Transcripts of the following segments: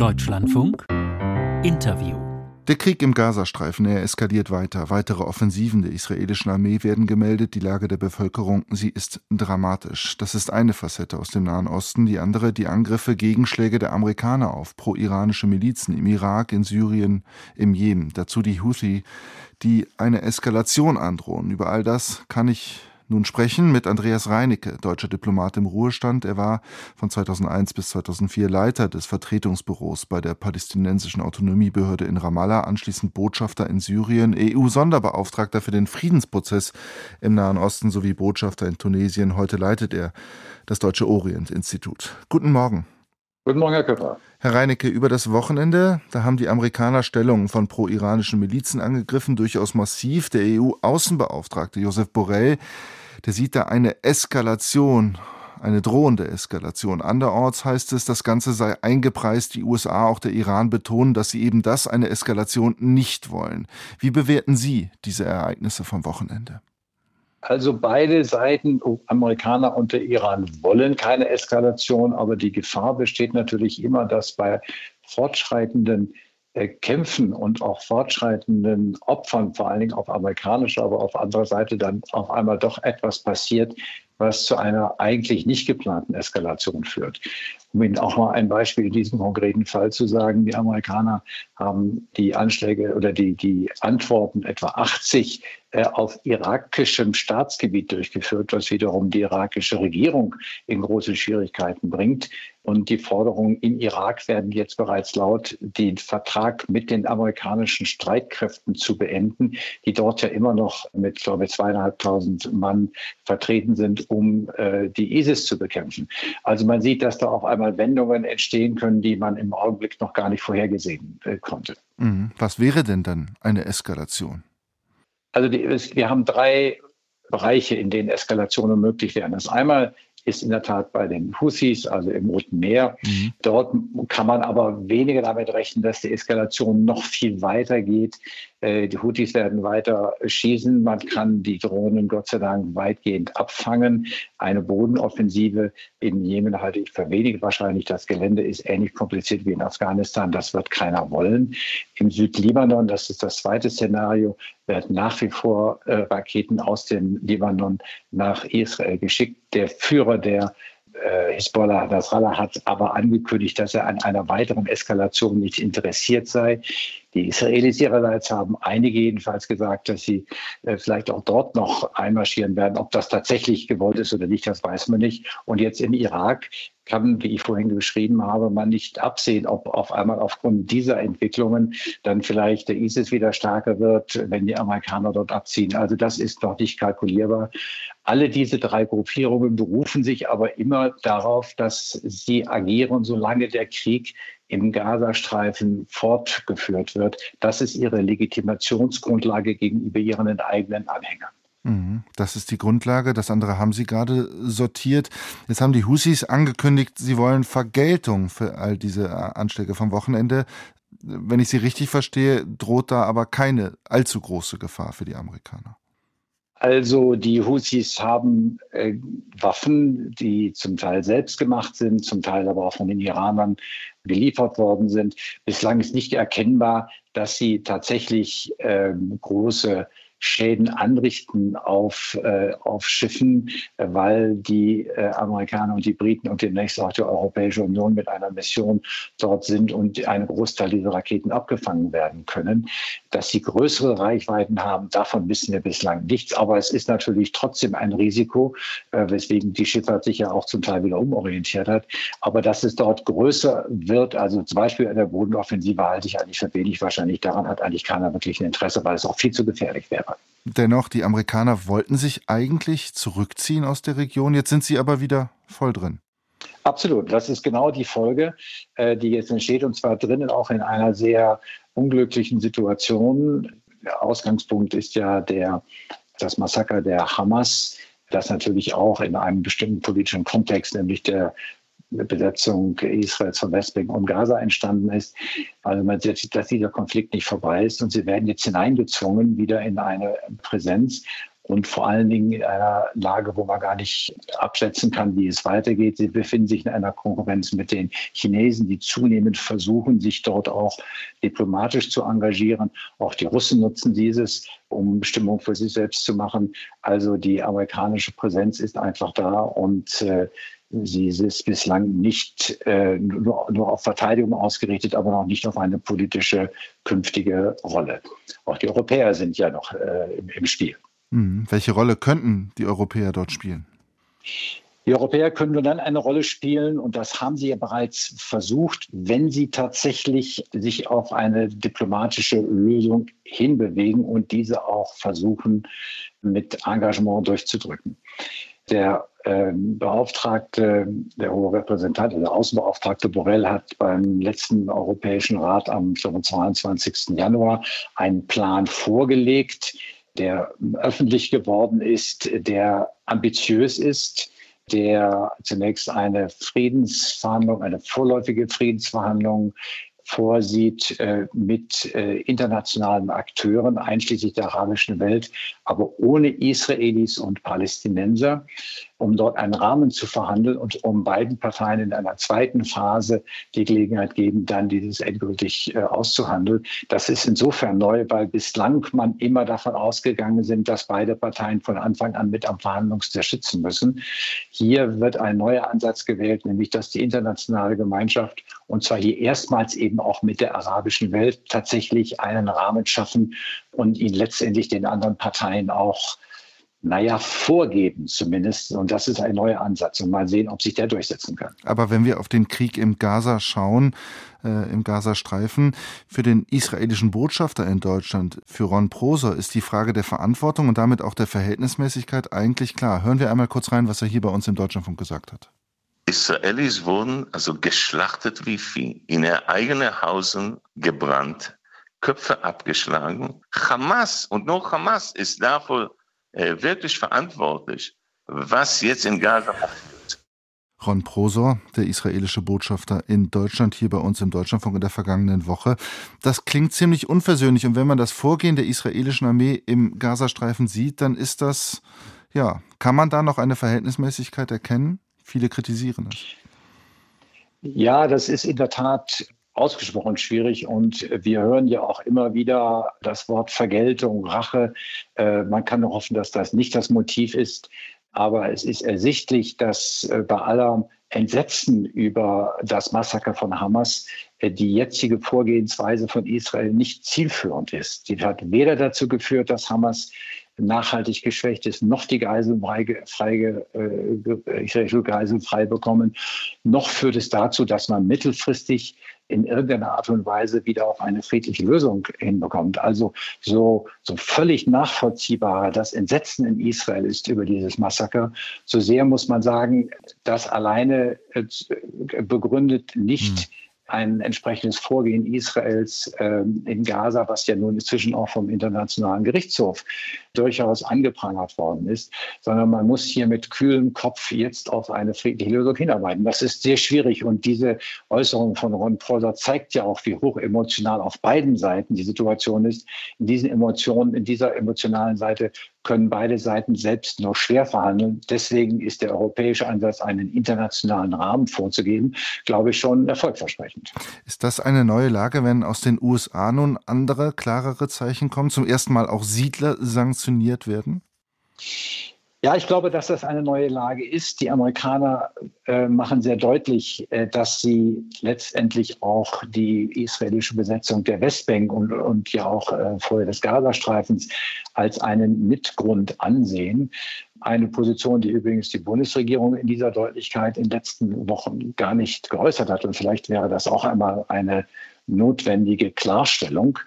Deutschlandfunk Interview der Krieg im Gazastreifen, er eskaliert weiter. Weitere Offensiven der israelischen Armee werden gemeldet. Die Lage der Bevölkerung, sie ist dramatisch. Das ist eine Facette aus dem Nahen Osten. Die andere, die Angriffe, Gegenschläge der Amerikaner auf pro-iranische Milizen im Irak, in Syrien, im Jemen. Dazu die Houthi, die eine Eskalation androhen. Über all das kann ich nun sprechen mit Andreas Reinecke, deutscher Diplomat im Ruhestand. Er war von 2001 bis 2004 Leiter des Vertretungsbüros bei der palästinensischen Autonomiebehörde in Ramallah, anschließend Botschafter in Syrien, EU-Sonderbeauftragter für den Friedensprozess im Nahen Osten sowie Botschafter in Tunesien. Heute leitet er das Deutsche Orient-Institut. Guten Morgen. Guten Morgen, Herr Köpper. Herr Reinecke, über das Wochenende, da haben die Amerikaner Stellungen von pro-iranischen Milizen angegriffen, durchaus massiv. Der EU-Außenbeauftragte Josef Borrell der sieht da eine Eskalation, eine drohende Eskalation. Anderorts heißt es, das Ganze sei eingepreist. Die USA, auch der Iran betonen, dass sie eben das, eine Eskalation, nicht wollen. Wie bewerten Sie diese Ereignisse vom Wochenende? Also beide Seiten, Amerikaner und der Iran, wollen keine Eskalation, aber die Gefahr besteht natürlich immer, dass bei fortschreitenden äh, Kämpfen und auch fortschreitenden Opfern, vor allen Dingen auf amerikanischer, aber auf anderer Seite dann auf einmal doch etwas passiert, was zu einer eigentlich nicht geplanten Eskalation führt. Um Ihnen auch mal ein Beispiel in diesem konkreten Fall zu sagen, die Amerikaner haben die Anschläge oder die, die Antworten etwa 80 äh, auf irakischem Staatsgebiet durchgeführt, was wiederum die irakische Regierung in große Schwierigkeiten bringt. Und die Forderungen im Irak werden jetzt bereits laut, den Vertrag mit den amerikanischen Streitkräften zu beenden, die dort ja immer noch mit, glaube ich, zweieinhalbtausend Mann vertreten sind, um äh, die ISIS zu bekämpfen. Also man sieht, dass da auf einmal Wendungen entstehen können, die man im Augenblick noch gar nicht vorhergesehen äh, konnte. Mhm. Was wäre denn dann eine Eskalation? Also die, wir haben drei Bereiche, in denen Eskalationen möglich wären. Das einmal ist in der Tat bei den Houthis, also im Roten Meer. Mhm. Dort kann man aber weniger damit rechnen, dass die Eskalation noch viel weiter geht. Äh, die Houthis werden weiter schießen. Man kann die Drohnen Gott sei Dank weitgehend abfangen. Eine Bodenoffensive in Jemen halte ich für wenig wahrscheinlich. Das Gelände ist ähnlich kompliziert wie in Afghanistan. Das wird keiner wollen. Im Südlibanon, das ist das zweite Szenario, werden nach wie vor äh, Raketen aus dem Libanon nach Israel geschickt. Der Führer der äh, Hisbollah Nasrallah hat aber angekündigt, dass er an einer weiteren Eskalation nicht interessiert sei. Die Israelis ihrerseits haben einige jedenfalls gesagt, dass sie äh, vielleicht auch dort noch einmarschieren werden. Ob das tatsächlich gewollt ist oder nicht, das weiß man nicht. Und jetzt im Irak kann, wie ich vorhin beschrieben habe, man nicht absehen, ob auf einmal aufgrund dieser Entwicklungen dann vielleicht der ISIS wieder stärker wird, wenn die Amerikaner dort abziehen. Also das ist noch nicht kalkulierbar. Alle diese drei Gruppierungen berufen sich aber immer darauf, dass sie agieren, solange der Krieg im Gazastreifen fortgeführt wird. Das ist ihre Legitimationsgrundlage gegenüber ihren eigenen Anhängern. Mhm. Das ist die Grundlage. Das andere haben Sie gerade sortiert. Jetzt haben die Husis angekündigt, sie wollen Vergeltung für all diese äh, Anschläge vom Wochenende. Wenn ich Sie richtig verstehe, droht da aber keine allzu große Gefahr für die Amerikaner. Also die Husis haben äh, Waffen, die zum Teil selbst gemacht sind, zum Teil aber auch von den Iranern geliefert worden sind. Bislang ist nicht erkennbar, dass sie tatsächlich äh, große Schäden anrichten auf, äh, auf Schiffen, äh, weil die äh, Amerikaner und die Briten und demnächst auch die Europäische Union mit einer Mission dort sind und ein Großteil dieser Raketen abgefangen werden können. Dass sie größere Reichweiten haben, davon wissen wir bislang nichts. Aber es ist natürlich trotzdem ein Risiko, äh, weswegen die Schifffahrt sich ja auch zum Teil wieder umorientiert hat. Aber dass es dort größer wird, also zum Beispiel in der Bodenoffensive halte ich eigentlich für wenig wahrscheinlich. Daran hat eigentlich keiner wirklich ein Interesse, weil es auch viel zu gefährlich wäre. Dennoch, die Amerikaner wollten sich eigentlich zurückziehen aus der Region, jetzt sind sie aber wieder voll drin. Absolut, das ist genau die Folge, äh, die jetzt entsteht, und zwar drinnen auch in einer sehr unglücklichen Situation. Der Ausgangspunkt ist ja der, das Massaker der Hamas, das natürlich auch in einem bestimmten politischen Kontext, nämlich der Besetzung Israels von Westbank und Gaza entstanden ist. Also man sieht, dass dieser Konflikt nicht vorbei ist und sie werden jetzt hineingezwungen wieder in eine Präsenz und vor allen Dingen in einer Lage, wo man gar nicht abschätzen kann, wie es weitergeht. Sie befinden sich in einer Konkurrenz mit den Chinesen, die zunehmend versuchen, sich dort auch diplomatisch zu engagieren. Auch die Russen nutzen dieses, um Bestimmungen für sich selbst zu machen. Also die amerikanische Präsenz ist einfach da und äh, Sie ist bislang nicht äh, nur, nur, auf Verteidigung ausgerichtet, aber noch nicht auf eine politische künftige Rolle. Auch die Europäer sind ja noch äh, im, im Spiel. Hm. Welche Rolle könnten die Europäer dort spielen? Die Europäer können nur dann eine Rolle spielen, und das haben sie ja bereits versucht, wenn sie tatsächlich sich auf eine diplomatische Lösung hinbewegen und diese auch versuchen, mit Engagement durchzudrücken. Der Beauftragte, der hohe Repräsentant, der Außenbeauftragte Borrell hat beim letzten Europäischen Rat am 22. Januar einen Plan vorgelegt, der öffentlich geworden ist, der ambitiös ist, der zunächst eine Friedensverhandlung, eine vorläufige Friedensverhandlung vorsieht äh, mit äh, internationalen Akteuren, einschließlich der arabischen Welt, aber ohne Israelis und Palästinenser um dort einen Rahmen zu verhandeln und um beiden Parteien in einer zweiten Phase die Gelegenheit geben, dann dieses endgültig äh, auszuhandeln. Das ist insofern neu, weil bislang man immer davon ausgegangen sind, dass beide Parteien von Anfang an mit am Verhandlungstisch sitzen müssen. Hier wird ein neuer Ansatz gewählt, nämlich dass die internationale Gemeinschaft und zwar hier erstmals eben auch mit der arabischen Welt tatsächlich einen Rahmen schaffen und ihn letztendlich den anderen Parteien auch naja, vorgeben zumindest. Und das ist ein neuer Ansatz. Und mal sehen, ob sich der durchsetzen kann. Aber wenn wir auf den Krieg im Gaza schauen, äh, im Gazastreifen, für den israelischen Botschafter in Deutschland, für Ron Proser, ist die Frage der Verantwortung und damit auch der Verhältnismäßigkeit eigentlich klar. Hören wir einmal kurz rein, was er hier bei uns im Deutschlandfunk gesagt hat. Israelis wurden also geschlachtet wie Vieh, in ihr eigene Hausen gebrannt, Köpfe abgeschlagen. Hamas und nur Hamas ist dafür äh, wirklich verantwortlich, was jetzt in Gaza passiert. Ron Prosor, der israelische Botschafter in Deutschland, hier bei uns im Deutschlandfunk in der vergangenen Woche. Das klingt ziemlich unversöhnlich. Und wenn man das Vorgehen der israelischen Armee im Gazastreifen sieht, dann ist das, ja, kann man da noch eine Verhältnismäßigkeit erkennen? Viele kritisieren es. Ja, das ist in der Tat ausgesprochen schwierig. Und wir hören ja auch immer wieder das Wort Vergeltung, Rache. Äh, man kann nur hoffen, dass das nicht das Motiv ist. Aber es ist ersichtlich, dass äh, bei aller Entsetzen über das Massaker von Hamas äh, die jetzige Vorgehensweise von Israel nicht zielführend ist. Sie hat weder dazu geführt, dass Hamas nachhaltig geschwächt ist, noch die Geiseln frei, frei, äh, Geiseln frei bekommen, noch führt es dazu, dass man mittelfristig in irgendeiner Art und Weise wieder auf eine friedliche Lösung hinbekommt. Also so, so völlig nachvollziehbar das Entsetzen in Israel ist über dieses Massaker, so sehr muss man sagen, das alleine äh, begründet nicht hm ein entsprechendes Vorgehen Israels ähm, in Gaza, was ja nun inzwischen auch vom Internationalen Gerichtshof durchaus angeprangert worden ist, sondern man muss hier mit kühlem Kopf jetzt auf eine friedliche Lösung hinarbeiten. Das ist sehr schwierig und diese Äußerung von Ron Pauser zeigt ja auch, wie hoch emotional auf beiden Seiten die Situation ist. In diesen Emotionen, in dieser emotionalen Seite können beide Seiten selbst nur schwer verhandeln. Deswegen ist der europäische Ansatz, einen internationalen Rahmen vorzugeben, glaube ich, schon erfolgversprechend. Ist das eine neue Lage, wenn aus den USA nun andere, klarere Zeichen kommen, zum ersten Mal auch Siedler sanktioniert werden? Ja, ich glaube, dass das eine neue Lage ist. Die Amerikaner äh, machen sehr deutlich, äh, dass sie letztendlich auch die israelische Besetzung der Westbank und, und ja auch äh, vorher des Gazastreifens als einen Mitgrund ansehen. Eine Position, die übrigens die Bundesregierung in dieser Deutlichkeit in den letzten Wochen gar nicht geäußert hat. Und vielleicht wäre das auch einmal eine notwendige Klarstellung.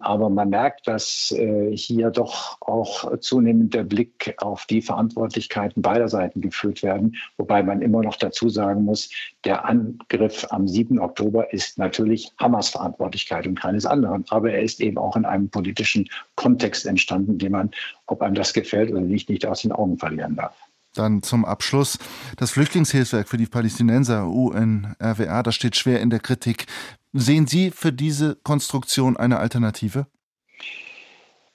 Aber man merkt, dass äh, hier doch auch zunehmend der Blick auf die Verantwortlichkeiten beider Seiten geführt werden. Wobei man immer noch dazu sagen muss, der Angriff am 7. Oktober ist natürlich Hamas Verantwortlichkeit und keines anderen. Aber er ist eben auch in einem politischen Kontext entstanden, den man, ob einem das gefällt oder nicht, nicht aus den Augen verlieren darf. Dann zum Abschluss das Flüchtlingshilfswerk für die Palästinenser, UNRWA, das steht schwer in der Kritik. Sehen Sie für diese Konstruktion eine Alternative?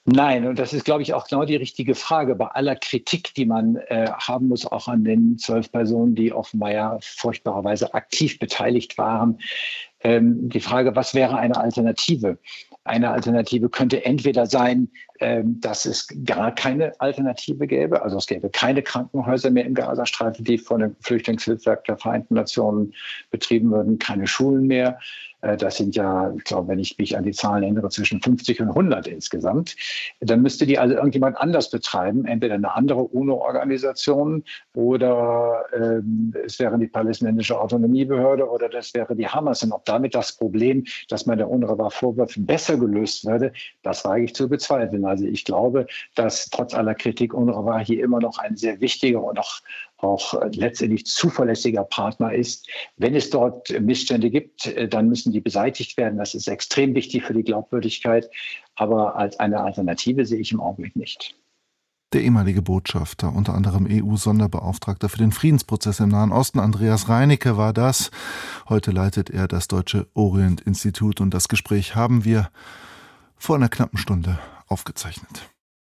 Nein, und das ist, glaube ich, auch genau die richtige Frage. Bei aller Kritik, die man äh, haben muss, auch an den zwölf Personen, die offenbar ja furchtbarerweise aktiv beteiligt waren, ähm, die Frage, was wäre eine Alternative? Eine Alternative könnte entweder sein, ähm, dass es gar keine Alternative gäbe, also es gäbe keine Krankenhäuser mehr im Gazastreifen, die von dem Flüchtlingshilfswerk der Vereinten Nationen betrieben würden, keine Schulen mehr. Äh, das sind ja, ich glaube, wenn ich mich an die Zahlen erinnere, zwischen 50 und 100 insgesamt. Dann müsste die also irgendjemand anders betreiben, entweder eine andere UNO-Organisation oder ähm, es wäre die palästinensische Autonomiebehörde oder das wäre die Hamas. Und ob damit das Problem, dass man der UNRWA vorwirft, besser gelöst würde, das wage ich zu bezweifeln. Also ich glaube, dass trotz aller Kritik UNRWA hier immer noch ein sehr wichtiger und auch auch letztendlich zuverlässiger Partner ist. Wenn es dort Missstände gibt, äh, dann müssen die beseitigt werden. Das ist extrem wichtig für die Glaubwürdigkeit. Aber als eine Alternative sehe ich im Augenblick nicht. Der ehemalige Botschafter, unter anderem EU-Sonderbeauftragter für den Friedensprozess im Nahen Osten, Andreas Reinecke, war das. Heute leitet er das Deutsche Orient-Institut und das Gespräch haben wir vor einer knappen Stunde aufgezeichnet.